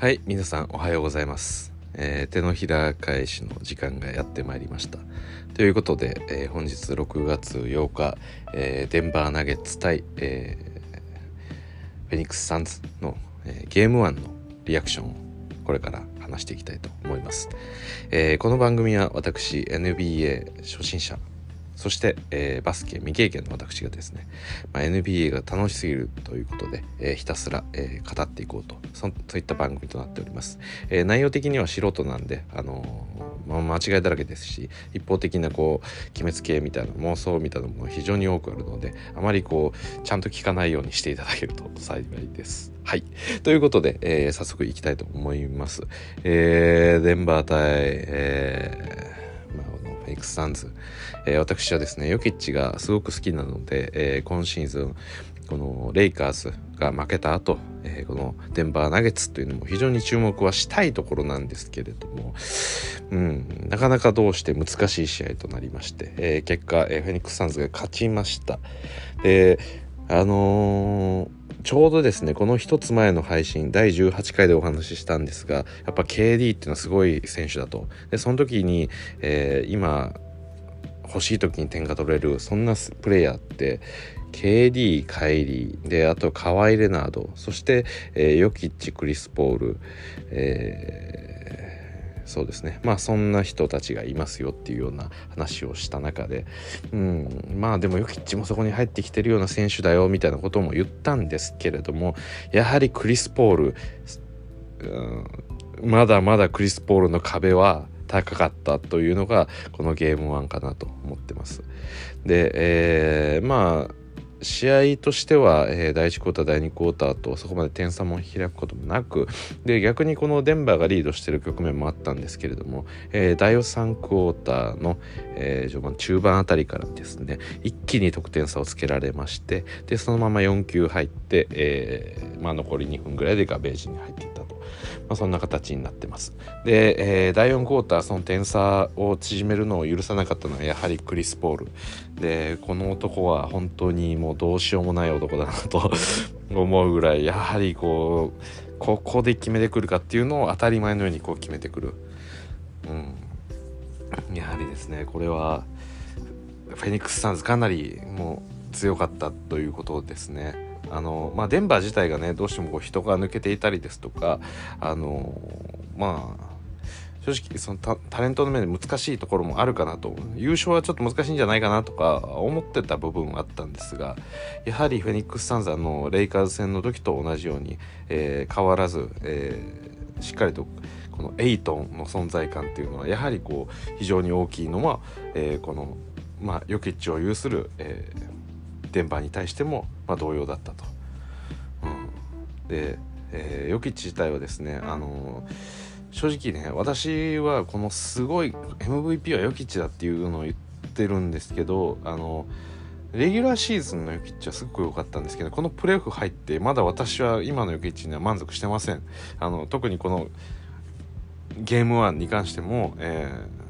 はい皆さんおはようございます、えー手のひら返しの時間がやってまいりました。ということで、えー本日6月8日、えーデンバーナゲッツ対、えーフェニックス・サンズの、えゲーム1のリアクションをこれから話していきたいと思います、えこの番組は私 NBA 初心者そして、えーバスケ未経験の私がですね、まあ、NBA が楽しすぎるということで、えーひたすら、えー語っていこうとそそういった番組となっております、えー内容的には素人なんで、あのまあ、間違いだらけですし一方的なこう決めつけみたいな妄想みたいなもの非常に多くあるのであまりこうちゃんと聞かないようにしていただけると 幸いです。はい。ということで、えー早速いきたいと思います、えーデンバー対、えーまあ、あのフェイクスサンズ、えー私はですねヨキッチがすごく好きなので、えー今シーズンこのレイカーズが負けた後、えーこのデンバーナゲッツというのも非常に注目はしたいところなんですけれども、うん、なかなかどうして難しい試合となりまして、えー結果、えーフェニックス・サンズが勝ちました。であのーちょうどですねこの1つ前の配信第18回でお話ししたんですがやっぱ KD っていうのはすごい選手だと。でその時に、えー今欲しい時に点が取れるそんなプレイヤーって KD カイリーであとカワイ・レナードそして、えーヨキッチクリス・ポール、えーそうですねまあそんな人たちがいますよっていうような話をした中で、うん、まあでもヨキッチもそこに入ってきてるような選手だよみたいなことも言ったんですけれどもやはりクリス・ポール、うん、まだまだクリス・ポールの壁は高かったというのがこのゲーム1かなと思ってます。で、えーまあ試合としては、えー第1クォーター第2クォーターとそこまで点差も開くこともなくで逆にこのデンバーがリードしている局面もあったんですけれども、えー第3クォーターの、えー序盤中盤あたりからですね一気に得点差をつけられましてでそのまま4球入って、えーまあ、残り2分ぐらいでガベージに入っていった、まあ、そんな形になってます。で、えー第4クォーターその点差を縮めるのを許さなかったのはやはりクリス・ポールでこの男は本当にもうどうしようもない男だなと 思うぐらいやはりこうここで決めてくるかっていうのを当たり前のようにこう決めてくる、うん、やはりですねこれはフェニックス・サンズかなりもう強かったということですね。あのまあ、デンバー自体がねどうしてもこう人が抜けていたりですとかあのまあ正直そのタレントの面で難しいところもあるかなと。優勝はちょっと難しいんじゃないかなとか思ってた部分はあったんですがやはりフェニックス・サンザのレイカーズ戦の時と同じように、えー変わらず、えーしっかりとこのエイトンの存在感っていうのはやはりこう非常に大きいのは、えーこの、まあ、ヨキッチを有する、えーデンバーに対しても、まあ、同様だったと。うん、で、えーヨキッチ自体はですねあのー正直ね私はこのすごい MVP はヨキッチだっていうのを言ってるんですけどあのレギュラーシーズンのヨキッチはすごく良かったんですけどこのプレーオフ入ってまだ私は今のヨキッチには満足してませんあの特にこのゲーム1に関しても、えー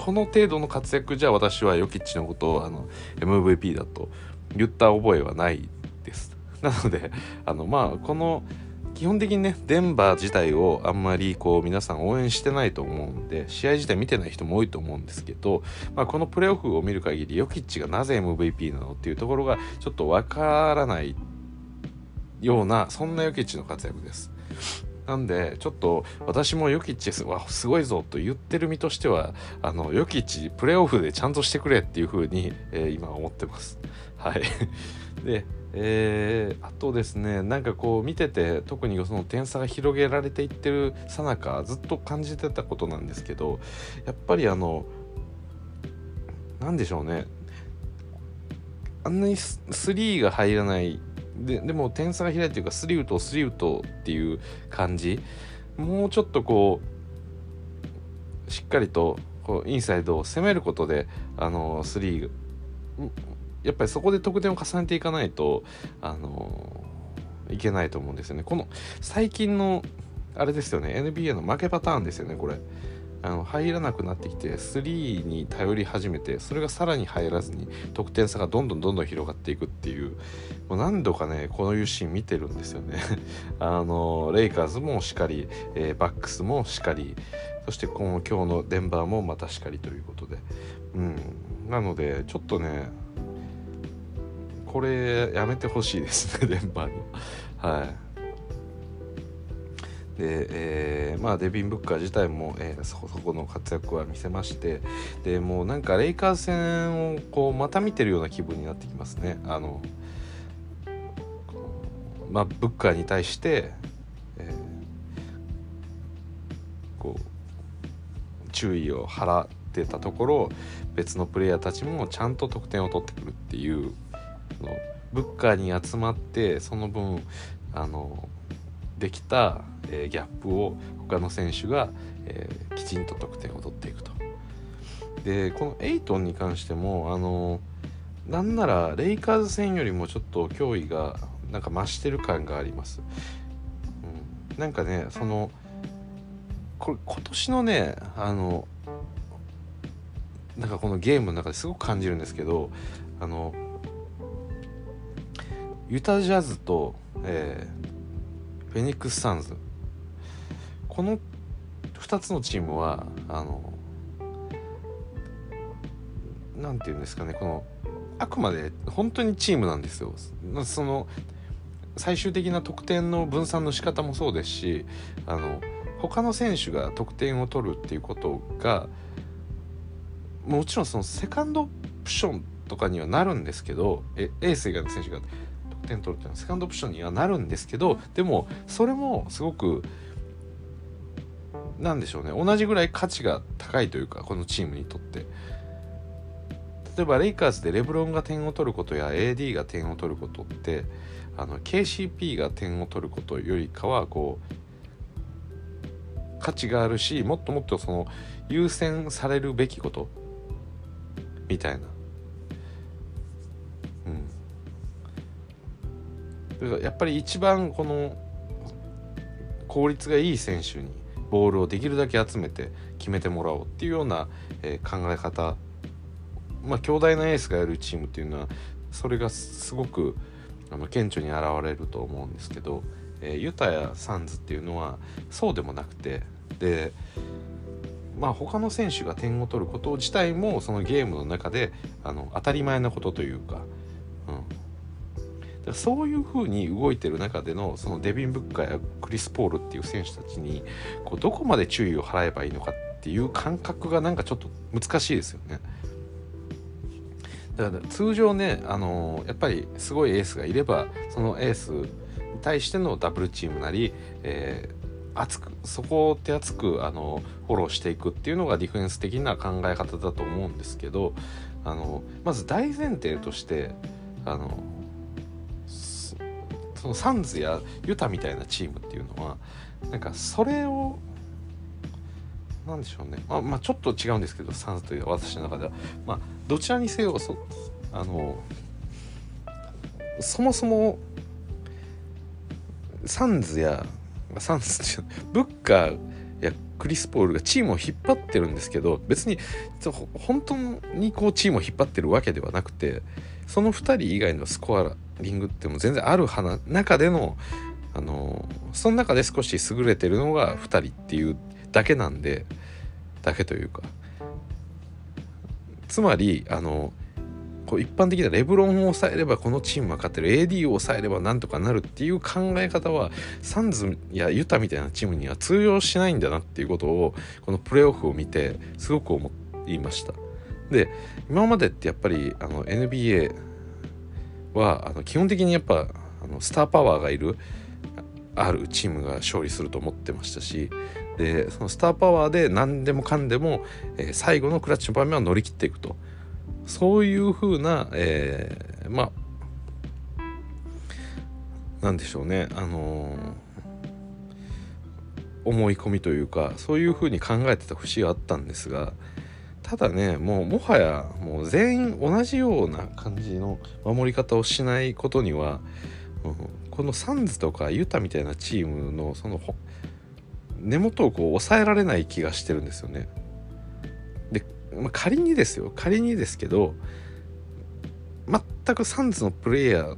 この程度の活躍じゃ私はヨキッチのことをあの MVP だと言った覚えはないですなのであのまあこの基本的にねデンバー自体をあんまりこう皆さん応援してないと思うんで試合自体見てない人も多いと思うんですけど、まあ、このプレーオフを見る限りヨキッチがなぜ MVP なのっていうところがちょっとわからないようなそんなヨキッチの活躍です。なんでちょっと私もヨキッチはすごいぞと言ってる身としてはあのヨキッチプレーオフでちゃんとしてくれっていう風に、えー今思ってます。はい。で、えーあとですねなんかこう見てて特にその点差が広げられていってるさなかずっと感じてたことなんですけどやっぱりあのなんでしょうねあんなにスリーが入らないででも点差が開いてるかスリー打とスリー打とっていう感じ。もうちょっとこうしっかりとこうインサイドを攻めることであのスリーやっぱりそこで得点を重ねていかないとあのいけないと思うんですよね。この最近のあれですよね。NBA の負けパターンですよねこれ。あの入らなくなってきて3に頼り始めてそれがさらに入らずに得点差がどんどんどんどん広がっていくっていうもう何度かねこういうシーン見てるんですよね。あのレイカーズもしかり、えー、バックスもしかりそしてこの今日のデンバーもまたしかりということで、うん、なのでちょっとねこれやめてほしいですね デンバーにはい。で、えー、まあ、デビン・ブッカー自体も、えー、そこそこの活躍は見せましてでもうなんかレイカーズ戦をこうまた見てるような気分になってきますね。あのまあ、ブッカーに対して、えー、こう注意を払ってたところ別のプレイヤーたちもちゃんと得点を取ってくるっていうブッカーに集まってその分あのできた、えー、ギャップを他の選手が、えー、きちんと得点を取っていくと。でこのエイトンに関してもあのなんならレイカーズ戦よりもちょっと脅威がなんか増してる感があります。うん、なんかねそのこれ今年のねあのなんかこのゲームの中ですごく感じるんですけどあのユタジャズと、えフェニックス・サンズこの2つのチームはあの何て言うんですかねこのあくまで本当にチームなんですよ。その最終的な得点の分散の仕方もそうですしあの他の選手が得点を取るっていうことがもちろんそのセカンドオプションとかにはなるんですけどエース以外の選手が点取るっていうのはセカンドオプションにはなるんですけどでもそれもすごくなんでしょうね。同じぐらい価値が高いというかこのチームにとって。例えばレイカーズでレブロンが点を取ることや AD が点を取ることってあの KCP が点を取ることよりかはこう価値があるしもっともっとその優先されるべきことみたいなやっぱり一番この効率がいい選手にボールをできるだけ集めて決めてもらおうっていうような、え、考え方。まあ強大なエースがやるチームっていうのはそれがすごくあの顕著に現れると思うんですけど、え、ユタやサンズっていうのはそうでもなくてでまあ他の選手が点を取ること自体もそのゲームの中であの当たり前なことというか、そういう風に動いてる中でのそのデビン・ブッカーやクリス・ポールっていう選手たちにこうどこまで注意を払えばいいのかっていう感覚がなんかちょっと難しいですよね。だから通常ね、あのー、やっぱりすごいエースがいればそのエースに対してのダブルチームなり、えー、熱くそこを手厚くあのフォローしていくっていうのがディフェンス的な考え方だと思うんですけどあのまず大前提としてあのそのサンズやユタみたいなチームっていうのはなんかそれを何でしょうね。まあ、まあ、ちょっと違うんですけどサンズという私の中ではまあどちらにせよそあのそもそもサンズやサンズっていうブッカーやクリス・ポールがチームを引っ張ってるんですけど別に本当にこうチームを引っ張ってるわけではなくてその2人以外のスコアリングっても全然ある中でのあのその中で少し優れてるのが2人っていうだけなんでだけというかつまりあのこう一般的なレブロンを抑えればこのチームは勝ってる AD を抑えればなんとかなるっていう考え方はサンズやユタみたいなチームには通用しないんだなっていうことをこのプレーオフを見てすごく思いました。で今までってやっぱりあの NBA はあの基本的にやっぱあのスターパワーがいるあるチームが勝利すると思ってましたしでそのスターパワーで何でもかんでも、えー、最後のクラッチの場面は乗り切っていくと。そういう風な、えー、まあなんでしょうねあのー、思い込みというかそういう風に考えてた節があったんですがただねもうもはやもう全員同じような感じの守り方をしないことには、うん、このサンズとかユタみたいなチームのその根元をこう抑えられない気がしてるんですよね。で、まあ、仮にですよ仮にですけど全くサンズのプレイヤー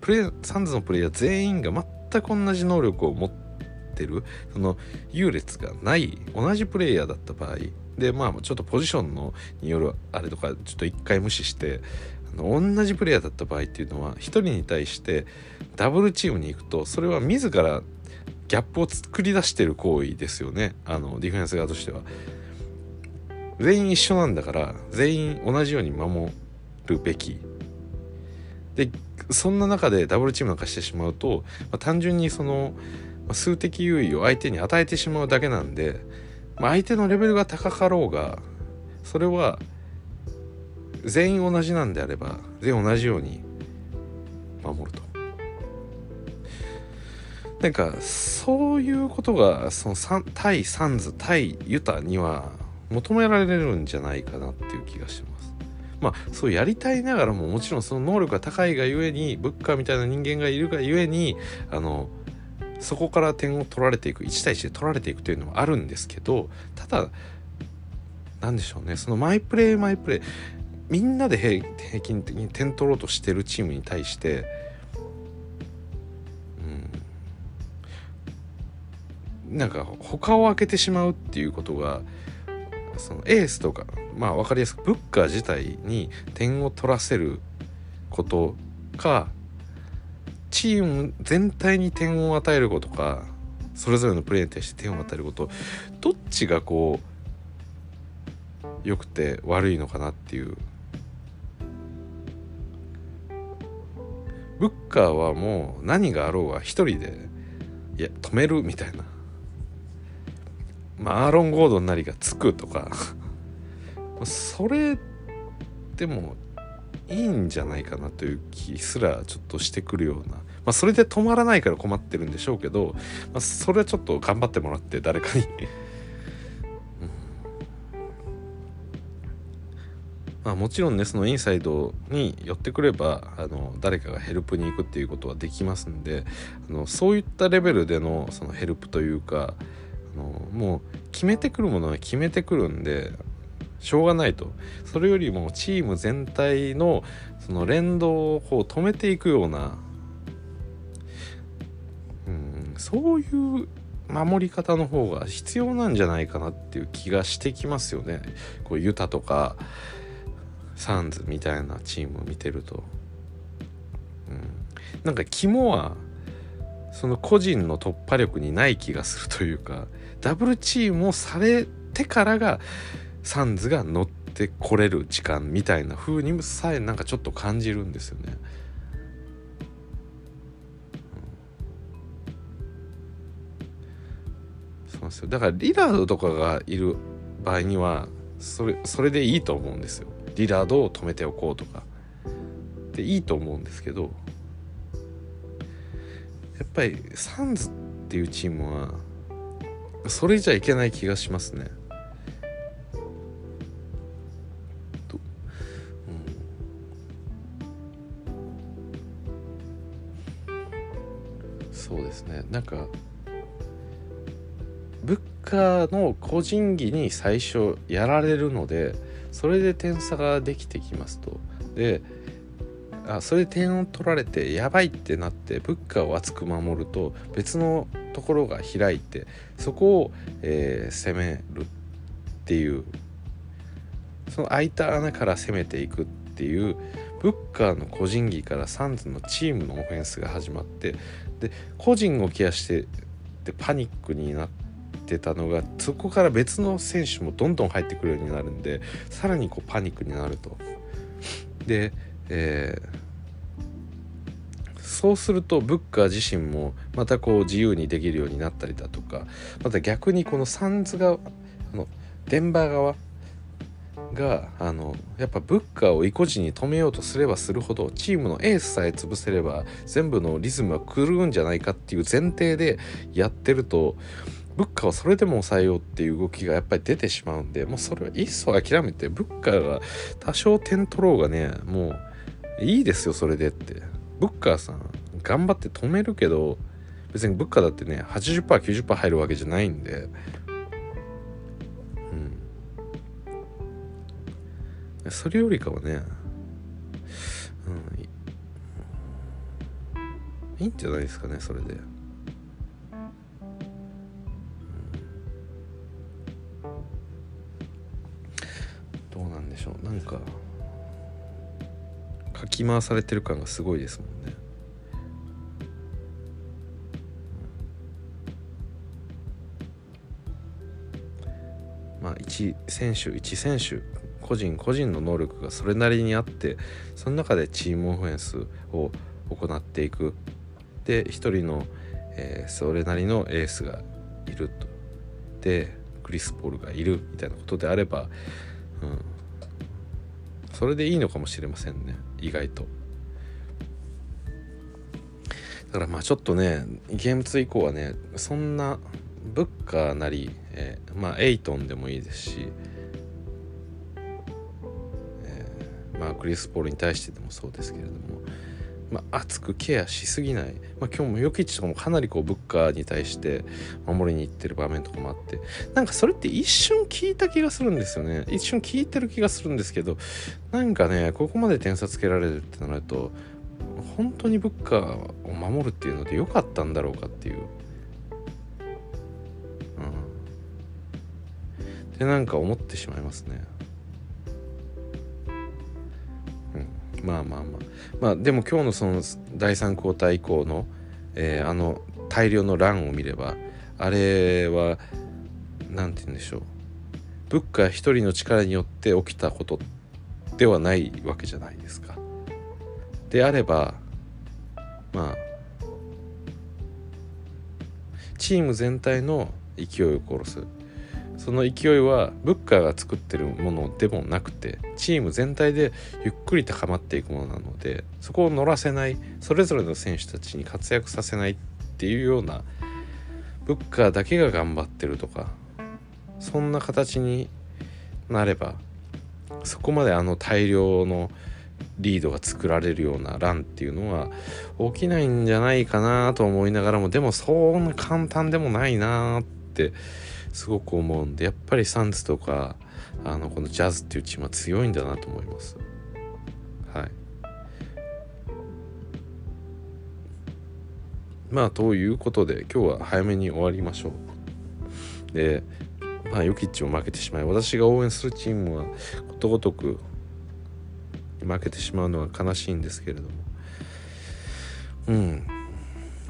プレサンズのプレイヤー全員が全く同じ能力を持ってるその優劣がない同じプレイヤーだった場合でまあちょっとポジションのによるあれとかちょっと一回無視してあの同じプレイヤーだった場合っていうのは1人に対してダブルチームに行くとそれは自らギャップを作り出してる行為ですよねあのディフェンス側としては。全員一緒なんだから全員同じように守るべきでそんな中でダブルチームなんかしてしまうと、まあ、単純にその、数的優位を相手に与えてしまうだけなんで、まあ、相手のレベルが高かろうがそれは全員同じなんであれば全員同じように守ると。なんかそういうことがその対サンズ対ユタには求められるんじゃないかなっていう気がします。まあそうやりたいながらももちろんその能力が高いがゆえにブッカーみたいな人間がいるがゆえにあのそこから点を取られていく1対1で取られていくというのはあるんですけどただ何でしょうね。そのマイプレーマイプレーみんなで平均的に点取ろうとしてるチームに対してうんなんか他を開けてしまうっていうことがそのエースとかまあ分かりやすくブッカー自体に点を取らせることかチーム全体に点を与えることかそれぞれのプレーに対して点を与えることどっちがこう良くて悪いのかなっていう。ブッカーはもう何があろうが一人でいや止めるみたいな。まあ、アーロン・ゴードンなりがつくとか。それでもいいんじゃないかなという気すらちょっとしてくるような、まあ、それで止まらないから困ってるんでしょうけど、まあ、それはちょっと頑張ってもらって誰かに。まあ、もちろんねそのインサイドに寄ってくればあの誰かがヘルプに行くっていうことはできますんであのそういったレベルでのそのヘルプというかあのもう決めてくるものは決めてくるんでしょうがないとそれよりもチーム全体のその連動をこう止めていくような、うん、そういう守り方の方が必要なんじゃないかなっていう気がしてきますよね。こうユタとかサンズみたいなチームを見てると。うん、なんか肝はその個人の突破力にない気がするというかダブルチームをされてからがサンズが乗ってこれる時間みたいな風にさえなんかちょっと感じるんですよね。そうですよだからリラードとかがいる場合にはそれそれでいいと思うんですよ。リラードを止めておこうとかでいいと思うんですけどやっぱりサンズっていうチームはそれじゃいけない気がしますね。ねなんか物価の個人技に最初やられるのでそれで点差ができてきますと。であそれで点を取られてやばいってなってブッカーを厚く守ると別のところが開いてそこを、えー、攻めるっていうその空いた穴から攻めていくっていうブッカーの個人技からサンズのチームのオフェンスが始まってで個人をケアしてでパニックになってたのがそこから別の選手もどんどん入ってくるようになるんでさらにこうパニックになると。で、えーそうするとブッカー自身もまたこう自由にできるようになったりだとかまた逆にこのサンズ側あのデンバー側があのやっぱブッカーを意固地に止めようとすればするほどチームのエースさえ潰せれば全部のリズムは狂うんじゃないかっていう前提でやってるとブッカーをそれでも抑えようっていう動きがやっぱり出てしまうんでもうそれはいっそ諦めてブッカーが多少点取ろうがねもういいですよそれでって。ブッカーさん頑張って止めるけど別に物価だってね 80%90% 入るわけじゃないんでそれよりかはね、うん、いいんじゃないですかねそれで。どうなんでしょう。なんかかき回されてる感がすごいですもんね。まあ一選手一選手個人個人の能力がそれなりにあってその中でチームオフェンスを行っていく。で一人の、えー、それなりのエースがいると。でクリス・ポールがいるみたいなことであれば、うん、それでいいのかもしれませんね意外と。だからまあちょっとねゲーム2以降はねそんなブッカーなり、えー、まあエイトンでもいいですし、まあクリス・ポールに対してでもそうですけれども、まあ、熱くケアしすぎない、まあ、今日もヨキッチとかもかなりこうブッカーに対して守りに行ってる場面とかもあってなんかそれって一瞬聞いた気がするんですよね。一瞬聞いてる気がするんですけどなんかねここまで点差つけられるってなると本当にブッカーを守るっていうので良かったんだろうかっていう。うん。でなんか思ってしまいますね。まあまあまあ。まあでも今日のその第3交代以降の、えー、あの大量の乱を見ればあれは何て言うんでしょう。ブッカー一人の力によって起きたことではないわけじゃないですか。であればまあチーム全体の勢いを殺す。その勢いはブッカーが作ってるものでもなくてチーム全体でゆっくり高まっていくものなのでそこを乗らせないそれぞれの選手たちに活躍させないっていうようなブッカーだけが頑張ってるとかそんな形になればそこまであの大量のリードが作られるようなランっていうのは起きないんじゃないかなと思いながらもでもそんな簡単でもないなってすごく思うんでやっぱりサンズとかあのこのジャズっていうチームは強いんだなと思います。はい。まあということで今日は早めに終わりましょう。でまあヨキッチも負けてしまい私が応援するチームはことごとく負けてしまうのは悲しいんですけれども。うん。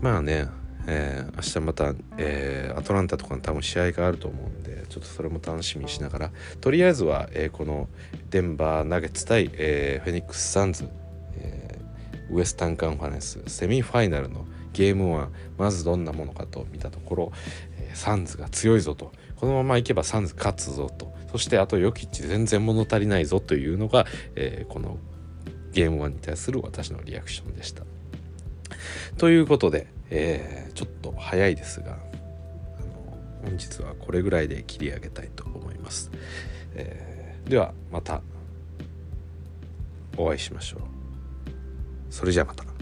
まあね。えー、明日また、えー、アトランタとかの多分試合があると思うんでちょっとそれも楽しみにしながらとりあえずは、えー、このデンバーナゲッツ対、えー、フェニックス・サンズ、えー、ウエスタンカンファレンスセミファイナルのゲームはまずどんなものかと見たところ、えー、サンズが強いぞとこのままいけばサンズ勝つぞとそしてあとヨキッチ全然物足りないぞというのが、えー、このゲーム1に対する私のリアクションでした。ということで、えー、ちょっと早いですが本日はこれぐらいで切り上げたいと思います、えー、ではまたお会いしましょう。それじゃあまた。